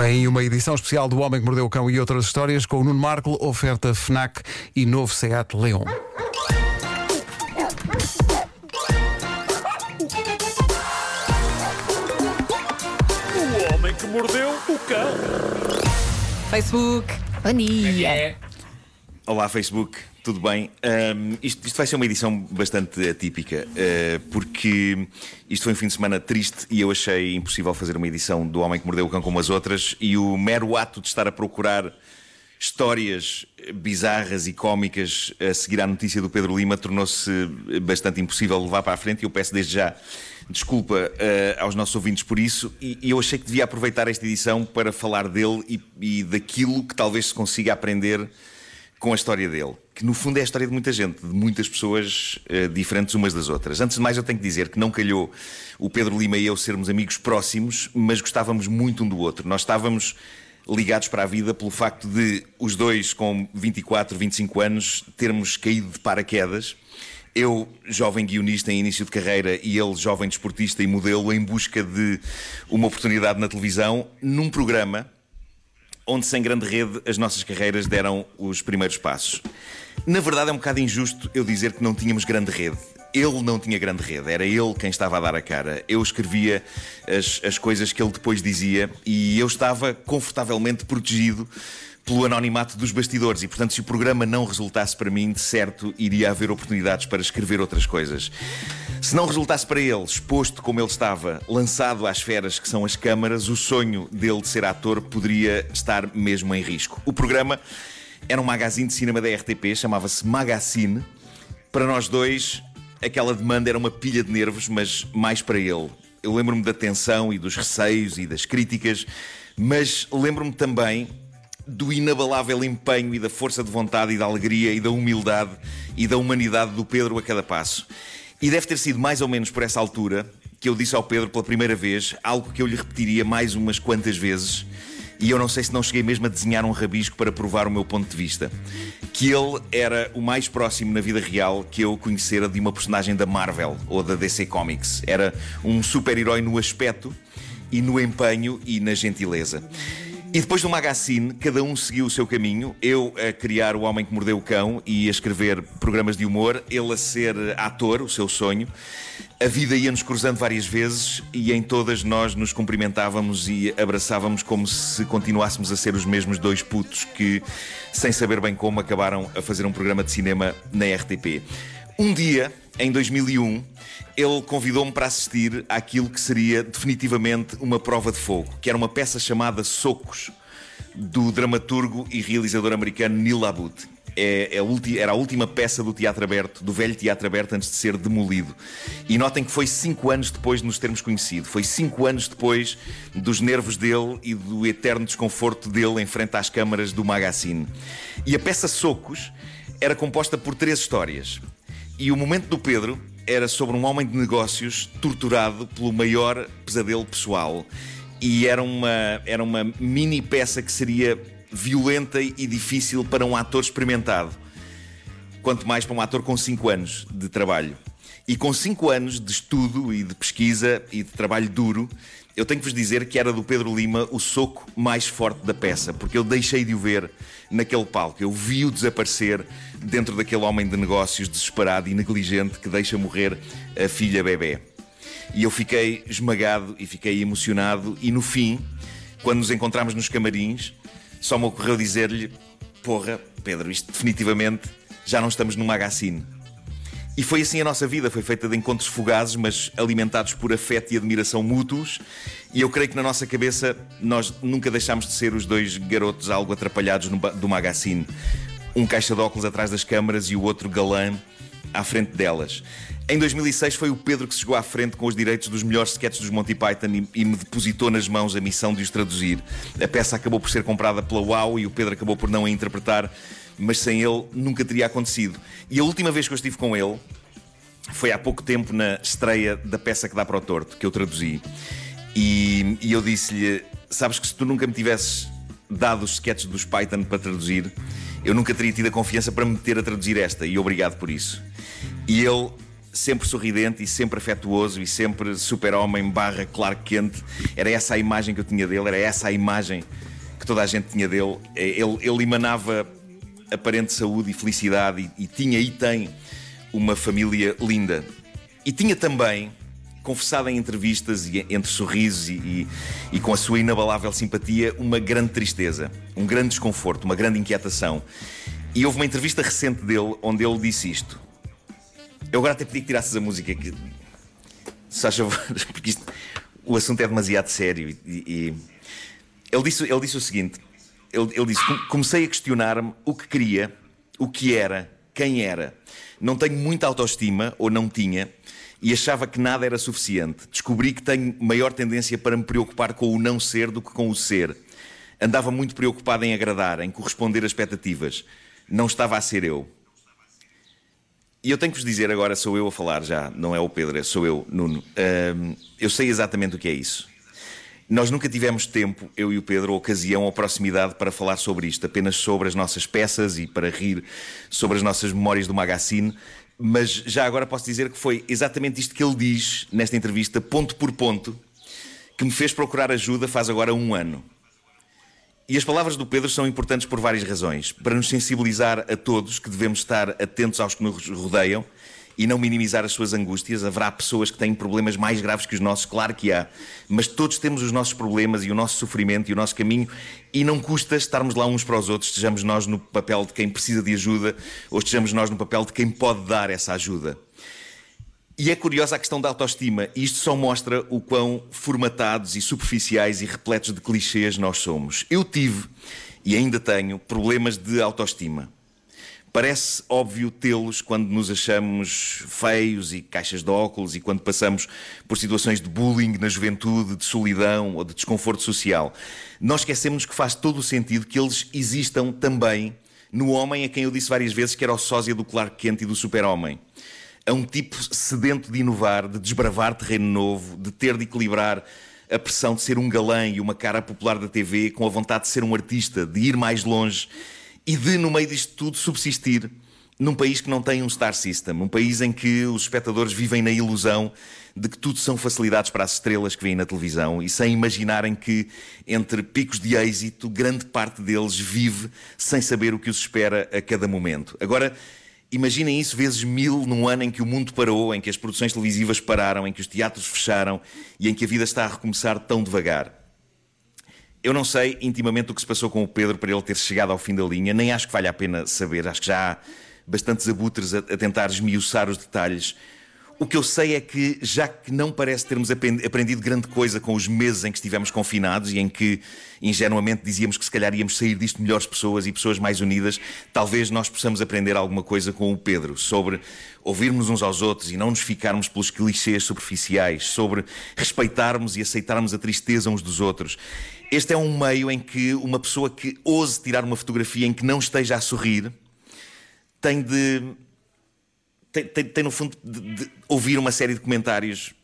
Vem uma edição especial do Homem que Mordeu o Cão e outras histórias com o Nuno Marco, oferta FNAC e novo Seat Leon. O homem que mordeu o cão. Facebook. Bom dia. Olá, Facebook, tudo bem? Ahm, isto, isto vai ser uma edição bastante atípica, eh, porque isto foi um fim de semana triste e eu achei impossível fazer uma edição do Homem que Mordeu o Cão como as outras, e o mero ato de estar a procurar histórias bizarras e cómicas a seguir à notícia do Pedro Lima tornou-se bastante impossível levar para a frente. E eu peço desde já desculpa eh, aos nossos ouvintes por isso. E, e eu achei que devia aproveitar esta edição para falar dele e, e daquilo que talvez se consiga aprender com a história dele, que no fundo é a história de muita gente, de muitas pessoas eh, diferentes umas das outras. Antes de mais, eu tenho que dizer que não calhou o Pedro Lima e eu sermos amigos próximos, mas gostávamos muito um do outro. Nós estávamos ligados para a vida pelo facto de os dois, com 24, 25 anos, termos caído de paraquedas. Eu, jovem guionista em início de carreira, e ele, jovem desportista e modelo, em busca de uma oportunidade na televisão, num programa onde, sem grande rede, as nossas carreiras deram os primeiros passos. Na verdade, é um bocado injusto eu dizer que não tínhamos grande rede. Ele não tinha grande rede, era ele quem estava a dar a cara. Eu escrevia as, as coisas que ele depois dizia e eu estava confortavelmente protegido pelo anonimato dos bastidores e, portanto, se o programa não resultasse para mim, de certo, iria haver oportunidades para escrever outras coisas. Se não resultasse para ele, exposto como ele estava, lançado às feras que são as câmaras, o sonho dele de ser ator poderia estar mesmo em risco. O programa era um magazine de cinema da RTP, chamava-se Magazine. Para nós dois, aquela demanda era uma pilha de nervos, mas mais para ele. Eu lembro-me da tensão e dos receios e das críticas, mas lembro-me também do inabalável empenho e da força de vontade e da alegria e da humildade e da humanidade do Pedro a cada passo. E deve ter sido mais ou menos por essa altura que eu disse ao Pedro pela primeira vez algo que eu lhe repetiria mais umas quantas vezes. E eu não sei se não cheguei mesmo a desenhar um rabisco para provar o meu ponto de vista. Que ele era o mais próximo na vida real que eu conhecera de uma personagem da Marvel ou da DC Comics. Era um super-herói no aspecto e no empenho e na gentileza. E depois do Magazine, cada um seguiu o seu caminho. Eu a criar O Homem que Mordeu o Cão e a escrever programas de humor, ele a ser ator, o seu sonho. A vida ia-nos cruzando várias vezes e em todas nós nos cumprimentávamos e abraçávamos como se continuássemos a ser os mesmos dois putos que, sem saber bem como, acabaram a fazer um programa de cinema na RTP. Um dia, em 2001, ele convidou-me para assistir àquilo que seria definitivamente uma prova de fogo, que era uma peça chamada Socos, do dramaturgo e realizador americano Neil Abut. É, é era a última peça do Teatro Aberto, do velho Teatro Aberto, antes de ser demolido. E notem que foi cinco anos depois de nos termos conhecido. Foi cinco anos depois dos nervos dele e do eterno desconforto dele em frente às câmaras do Magazine. E a peça Socos era composta por três histórias. E o momento do Pedro era sobre um homem de negócios torturado pelo maior pesadelo pessoal. E era uma, era uma mini peça que seria violenta e difícil para um ator experimentado. Quanto mais para um ator com 5 anos de trabalho. E com 5 anos de estudo e de pesquisa e de trabalho duro, eu tenho que vos dizer que era do Pedro Lima o soco mais forte da peça, porque eu deixei de o ver naquele palco. Eu vi-o desaparecer dentro daquele homem de negócios desesperado e negligente que deixa morrer a filha bebê. E eu fiquei esmagado e fiquei emocionado, e no fim, quando nos encontramos nos camarins, só me ocorreu dizer-lhe: Porra, Pedro, isto definitivamente já não estamos no magazine. E foi assim a nossa vida, foi feita de encontros fugazes, mas alimentados por afeto e admiração mútuos. E eu creio que na nossa cabeça nós nunca deixámos de ser os dois garotos algo atrapalhados no do magazine. Um caixa de óculos atrás das câmaras e o outro galã à frente delas. Em 2006 foi o Pedro que se chegou à frente com os direitos dos melhores sketches dos Monty Python e, e me depositou nas mãos a missão de os traduzir. A peça acabou por ser comprada pela UAU e o Pedro acabou por não a interpretar, mas sem ele nunca teria acontecido. E a última vez que eu estive com ele foi há pouco tempo na estreia da peça que dá para o torto, que eu traduzi. E, e eu disse-lhe: Sabes que se tu nunca me tivesses dado os sketches dos Python para traduzir, eu nunca teria tido a confiança para me meter a traduzir esta, e obrigado por isso. E ele sempre sorridente e sempre afetuoso e sempre super-homem barra Clark Kent. Era essa a imagem que eu tinha dele, era essa a imagem que toda a gente tinha dele. Ele, ele emanava aparente saúde e felicidade e, e tinha e tem uma família linda. E tinha também, confessado em entrevistas e entre sorrisos e, e, e, com a sua inabalável simpatia, uma grande tristeza, um grande desconforto, uma grande inquietação. E houve uma entrevista recente dele onde ele disse isto. Eu agora até pedi que tirasses a música que. Se porque isto, o assunto é demasiado sério. E, ele, disse, ele disse o seguinte: ele, ele disse, comecei a questionar-me o que queria, o que era, quem era. Não tenho muita autoestima, ou não tinha, e achava que nada era suficiente. Descobri que tenho maior tendência para me preocupar com o não ser do que com o ser. Andava muito preocupado em agradar, em corresponder a expectativas. Não estava a ser eu. E eu tenho que vos dizer agora, sou eu a falar já, não é o Pedro, sou eu, Nuno. eu sei exatamente o que é isso. Nós nunca tivemos tempo, eu e o Pedro, ocasião ou proximidade para falar sobre isto, apenas sobre as nossas peças e para rir sobre as nossas memórias do Magazine. Mas já agora posso dizer que foi exatamente isto que ele diz nesta entrevista, ponto por ponto, que me fez procurar ajuda faz agora um ano. E as palavras do Pedro são importantes por várias razões. Para nos sensibilizar a todos que devemos estar atentos aos que nos rodeiam e não minimizar as suas angústias. Haverá pessoas que têm problemas mais graves que os nossos, claro que há. Mas todos temos os nossos problemas e o nosso sofrimento e o nosso caminho e não custa estarmos lá uns para os outros, estejamos nós no papel de quem precisa de ajuda ou estejamos nós no papel de quem pode dar essa ajuda. E é curiosa a questão da autoestima, isto só mostra o quão formatados e superficiais e repletos de clichês nós somos. Eu tive, e ainda tenho, problemas de autoestima. Parece óbvio tê-los quando nos achamos feios e caixas de óculos e quando passamos por situações de bullying na juventude, de solidão ou de desconforto social. Nós esquecemos que faz todo o sentido que eles existam também no homem a quem eu disse várias vezes que era o sósia do Clark Kent e do super-homem a um tipo sedento de inovar, de desbravar terreno novo, de ter de equilibrar a pressão de ser um galã e uma cara popular da TV com a vontade de ser um artista, de ir mais longe e de, no meio disto tudo, subsistir num país que não tem um star system, um país em que os espectadores vivem na ilusão de que tudo são facilidades para as estrelas que vêm na televisão e sem imaginarem que, entre picos de êxito, grande parte deles vive sem saber o que os espera a cada momento. Agora, Imaginem isso vezes mil num ano em que o mundo parou, em que as produções televisivas pararam, em que os teatros fecharam e em que a vida está a recomeçar tão devagar. Eu não sei intimamente o que se passou com o Pedro para ele ter chegado ao fim da linha, nem acho que valha a pena saber. Acho que já há bastantes abutres a, a tentar esmiuçar os detalhes. O que eu sei é que, já que não parece termos aprendido grande coisa com os meses em que estivemos confinados e em que ingenuamente dizíamos que se calhar íamos sair disto melhores pessoas e pessoas mais unidas, talvez nós possamos aprender alguma coisa com o Pedro sobre ouvirmos uns aos outros e não nos ficarmos pelos clichês superficiais, sobre respeitarmos e aceitarmos a tristeza uns dos outros. Este é um meio em que uma pessoa que ouse tirar uma fotografia em que não esteja a sorrir tem de tem, tem, tem no fundo de, de ouvir uma série de comentários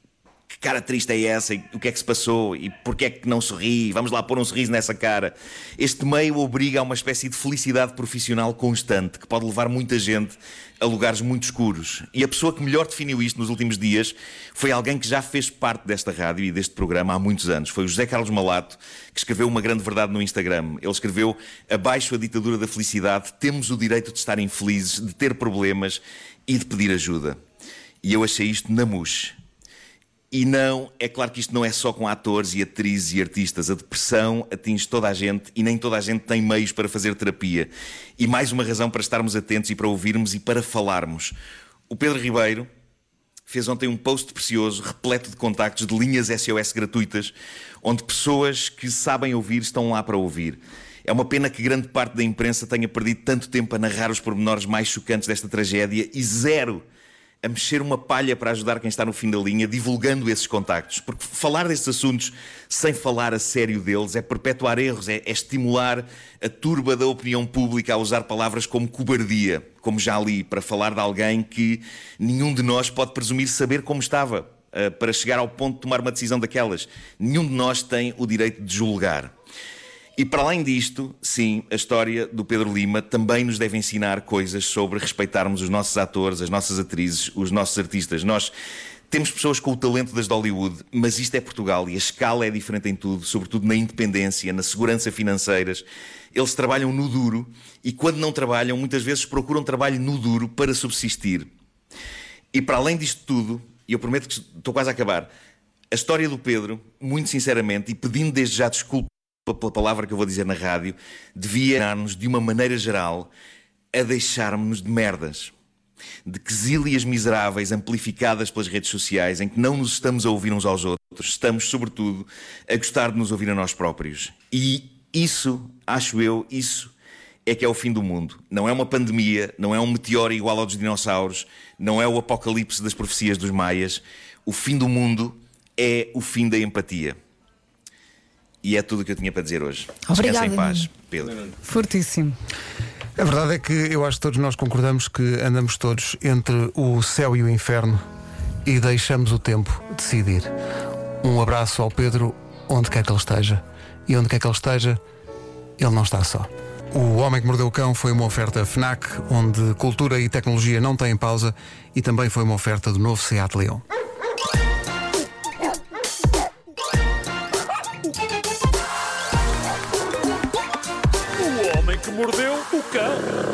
que cara triste é essa? E o que é que se passou? E porquê é que não sorri? Vamos lá pôr um sorriso nessa cara. Este meio obriga a uma espécie de felicidade profissional constante que pode levar muita gente a lugares muito escuros. E a pessoa que melhor definiu isto nos últimos dias foi alguém que já fez parte desta rádio e deste programa há muitos anos. Foi o José Carlos Malato, que escreveu uma grande verdade no Instagram. Ele escreveu: Abaixo a ditadura da felicidade, temos o direito de estar infelizes, de ter problemas e de pedir ajuda. E eu achei isto na. E não, é claro que isto não é só com atores e atrizes e artistas. A depressão atinge toda a gente e nem toda a gente tem meios para fazer terapia. E mais uma razão para estarmos atentos e para ouvirmos e para falarmos. O Pedro Ribeiro fez ontem um post precioso, repleto de contactos de linhas SOS gratuitas, onde pessoas que sabem ouvir estão lá para ouvir. É uma pena que grande parte da imprensa tenha perdido tanto tempo a narrar os pormenores mais chocantes desta tragédia e zero a mexer uma palha para ajudar quem está no fim da linha, divulgando esses contactos. Porque falar destes assuntos sem falar a sério deles é perpetuar erros, é, é estimular a turba da opinião pública a usar palavras como cobardia, como já li, para falar de alguém que nenhum de nós pode presumir saber como estava uh, para chegar ao ponto de tomar uma decisão daquelas. Nenhum de nós tem o direito de julgar. E para além disto, sim, a história do Pedro Lima também nos deve ensinar coisas sobre respeitarmos os nossos atores, as nossas atrizes, os nossos artistas. Nós temos pessoas com o talento das de Hollywood, mas isto é Portugal e a escala é diferente em tudo, sobretudo na independência, na segurança financeiras. Eles trabalham no duro e quando não trabalham, muitas vezes procuram trabalho no duro para subsistir. E para além disto tudo, e eu prometo que estou quase a acabar, a história do Pedro, muito sinceramente, e pedindo desde já desculpa pela palavra que eu vou dizer na rádio, devia ensinar-nos de uma maneira geral a deixarmos-nos de merdas. De quesílias miseráveis amplificadas pelas redes sociais, em que não nos estamos a ouvir uns aos outros, estamos, sobretudo, a gostar de nos ouvir a nós próprios. E isso, acho eu, isso é que é o fim do mundo. Não é uma pandemia, não é um meteoro igual ao dos dinossauros, não é o apocalipse das profecias dos maias. O fim do mundo é o fim da empatia. E é tudo o que eu tinha para dizer hoje. Obrigada, Descansa em paz. Pedro. Fortíssimo. A verdade é que eu acho que todos nós concordamos que andamos todos entre o céu e o inferno e deixamos o tempo decidir. Um abraço ao Pedro, onde quer que ele esteja. E onde quer que ele esteja, ele não está só. O Homem que Mordeu o Cão foi uma oferta FNAC, onde cultura e tecnologia não têm pausa, e também foi uma oferta do novo Seat Leon. O